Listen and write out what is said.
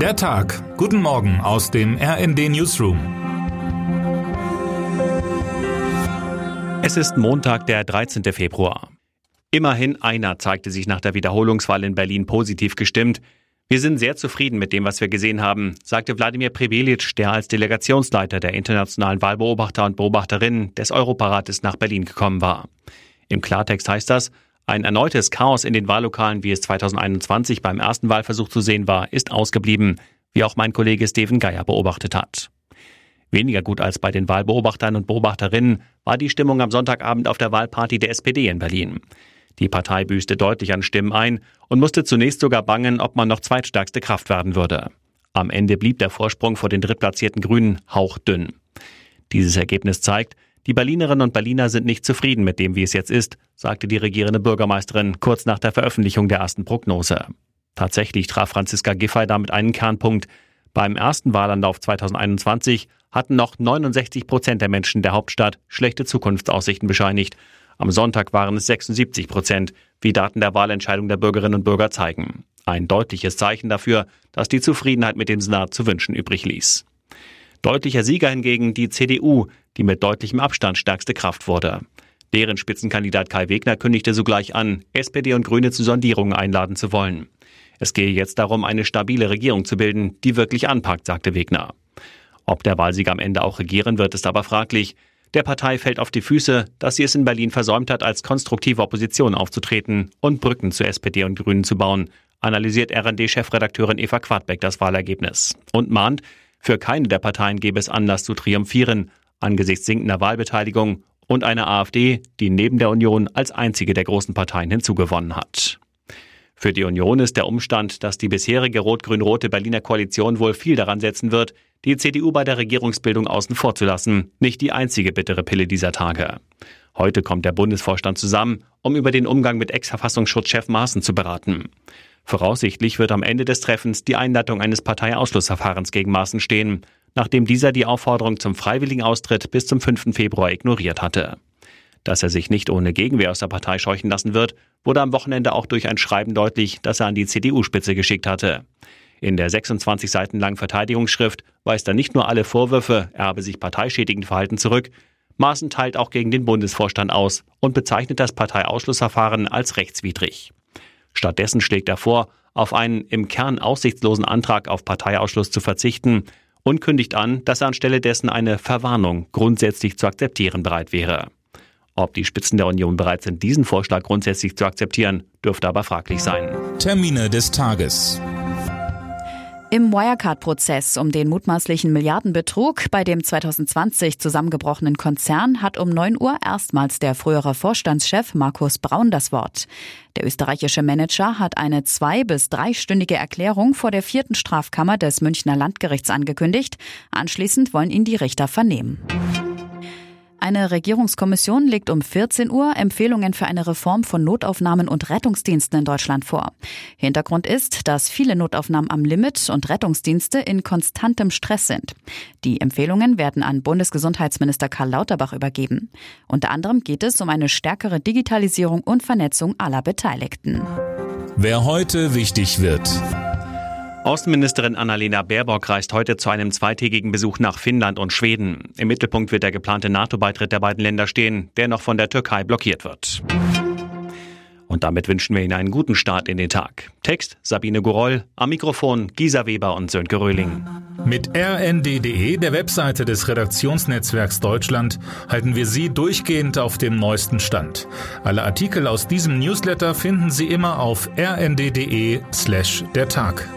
Der Tag. Guten Morgen aus dem RND Newsroom. Es ist Montag, der 13. Februar. Immerhin einer zeigte sich nach der Wiederholungswahl in Berlin positiv gestimmt. Wir sind sehr zufrieden mit dem, was wir gesehen haben, sagte Wladimir Prebelic, der als Delegationsleiter der internationalen Wahlbeobachter und Beobachterinnen des Europarates nach Berlin gekommen war. Im Klartext heißt das, ein erneutes Chaos in den Wahllokalen, wie es 2021 beim ersten Wahlversuch zu sehen war, ist ausgeblieben, wie auch mein Kollege Steven Geier beobachtet hat. Weniger gut als bei den Wahlbeobachtern und Beobachterinnen war die Stimmung am Sonntagabend auf der Wahlparty der SPD in Berlin. Die Partei büßte deutlich an Stimmen ein und musste zunächst sogar bangen, ob man noch zweitstärkste Kraft werden würde. Am Ende blieb der Vorsprung vor den drittplatzierten Grünen hauchdünn. Dieses Ergebnis zeigt, die Berlinerinnen und Berliner sind nicht zufrieden mit dem, wie es jetzt ist, sagte die regierende Bürgermeisterin kurz nach der Veröffentlichung der ersten Prognose. Tatsächlich traf Franziska Giffey damit einen Kernpunkt. Beim ersten Wahlanlauf 2021 hatten noch 69 Prozent der Menschen der Hauptstadt schlechte Zukunftsaussichten bescheinigt. Am Sonntag waren es 76 Prozent, wie Daten der Wahlentscheidung der Bürgerinnen und Bürger zeigen. Ein deutliches Zeichen dafür, dass die Zufriedenheit mit dem Senat zu wünschen übrig ließ. Deutlicher Sieger hingegen die CDU, die mit deutlichem Abstand stärkste Kraft wurde. Deren Spitzenkandidat Kai Wegner kündigte sogleich an, SPD und Grüne zu Sondierungen einladen zu wollen. Es gehe jetzt darum, eine stabile Regierung zu bilden, die wirklich anpackt, sagte Wegner. Ob der Wahlsieger am Ende auch regieren wird, ist aber fraglich. Der Partei fällt auf die Füße, dass sie es in Berlin versäumt hat, als konstruktive Opposition aufzutreten und Brücken zu SPD und Grünen zu bauen, analysiert RD-Chefredakteurin Eva Quadbeck das Wahlergebnis und mahnt, für keine der Parteien gäbe es Anlass zu triumphieren, angesichts sinkender Wahlbeteiligung und einer AfD, die neben der Union als einzige der großen Parteien hinzugewonnen hat. Für die Union ist der Umstand, dass die bisherige rot-grün-rote Berliner Koalition wohl viel daran setzen wird, die CDU bei der Regierungsbildung außen vor zu lassen, nicht die einzige bittere Pille dieser Tage. Heute kommt der Bundesvorstand zusammen, um über den Umgang mit Ex-Verfassungsschutzchef Maaßen zu beraten. Voraussichtlich wird am Ende des Treffens die Einleitung eines Parteiausschlussverfahrens gegen Maaßen stehen nachdem dieser die Aufforderung zum freiwilligen Austritt bis zum 5. Februar ignoriert hatte. Dass er sich nicht ohne Gegenwehr aus der Partei scheuchen lassen wird, wurde am Wochenende auch durch ein Schreiben deutlich, das er an die CDU-Spitze geschickt hatte. In der 26 Seiten langen Verteidigungsschrift weist er nicht nur alle Vorwürfe, er habe sich parteischädigend verhalten zurück, Maaßen teilt auch gegen den Bundesvorstand aus und bezeichnet das Parteiausschlussverfahren als rechtswidrig. Stattdessen schlägt er vor, auf einen im Kern aussichtslosen Antrag auf Parteiausschluss zu verzichten und kündigt an, dass er anstelle dessen eine Verwarnung grundsätzlich zu akzeptieren bereit wäre. Ob die Spitzen der Union bereit sind, diesen Vorschlag grundsätzlich zu akzeptieren, dürfte aber fraglich sein. Termine des Tages. Im Wirecard-Prozess um den mutmaßlichen Milliardenbetrug bei dem 2020 zusammengebrochenen Konzern hat um 9 Uhr erstmals der frühere Vorstandschef Markus Braun das Wort. Der österreichische Manager hat eine zwei- bis dreistündige Erklärung vor der vierten Strafkammer des Münchner Landgerichts angekündigt. Anschließend wollen ihn die Richter vernehmen. Eine Regierungskommission legt um 14 Uhr Empfehlungen für eine Reform von Notaufnahmen und Rettungsdiensten in Deutschland vor. Hintergrund ist, dass viele Notaufnahmen am Limit und Rettungsdienste in konstantem Stress sind. Die Empfehlungen werden an Bundesgesundheitsminister Karl Lauterbach übergeben. Unter anderem geht es um eine stärkere Digitalisierung und Vernetzung aller Beteiligten. Wer heute wichtig wird. Außenministerin Annalena Baerbock reist heute zu einem zweitägigen Besuch nach Finnland und Schweden. Im Mittelpunkt wird der geplante NATO-Beitritt der beiden Länder stehen, der noch von der Türkei blockiert wird. Und damit wünschen wir Ihnen einen guten Start in den Tag. Text Sabine Goroll, am Mikrofon Gisa Weber und Sönke Röhling. Mit rnd.de, der Webseite des Redaktionsnetzwerks Deutschland, halten wir Sie durchgehend auf dem neuesten Stand. Alle Artikel aus diesem Newsletter finden Sie immer auf rnd.de slash der Tag.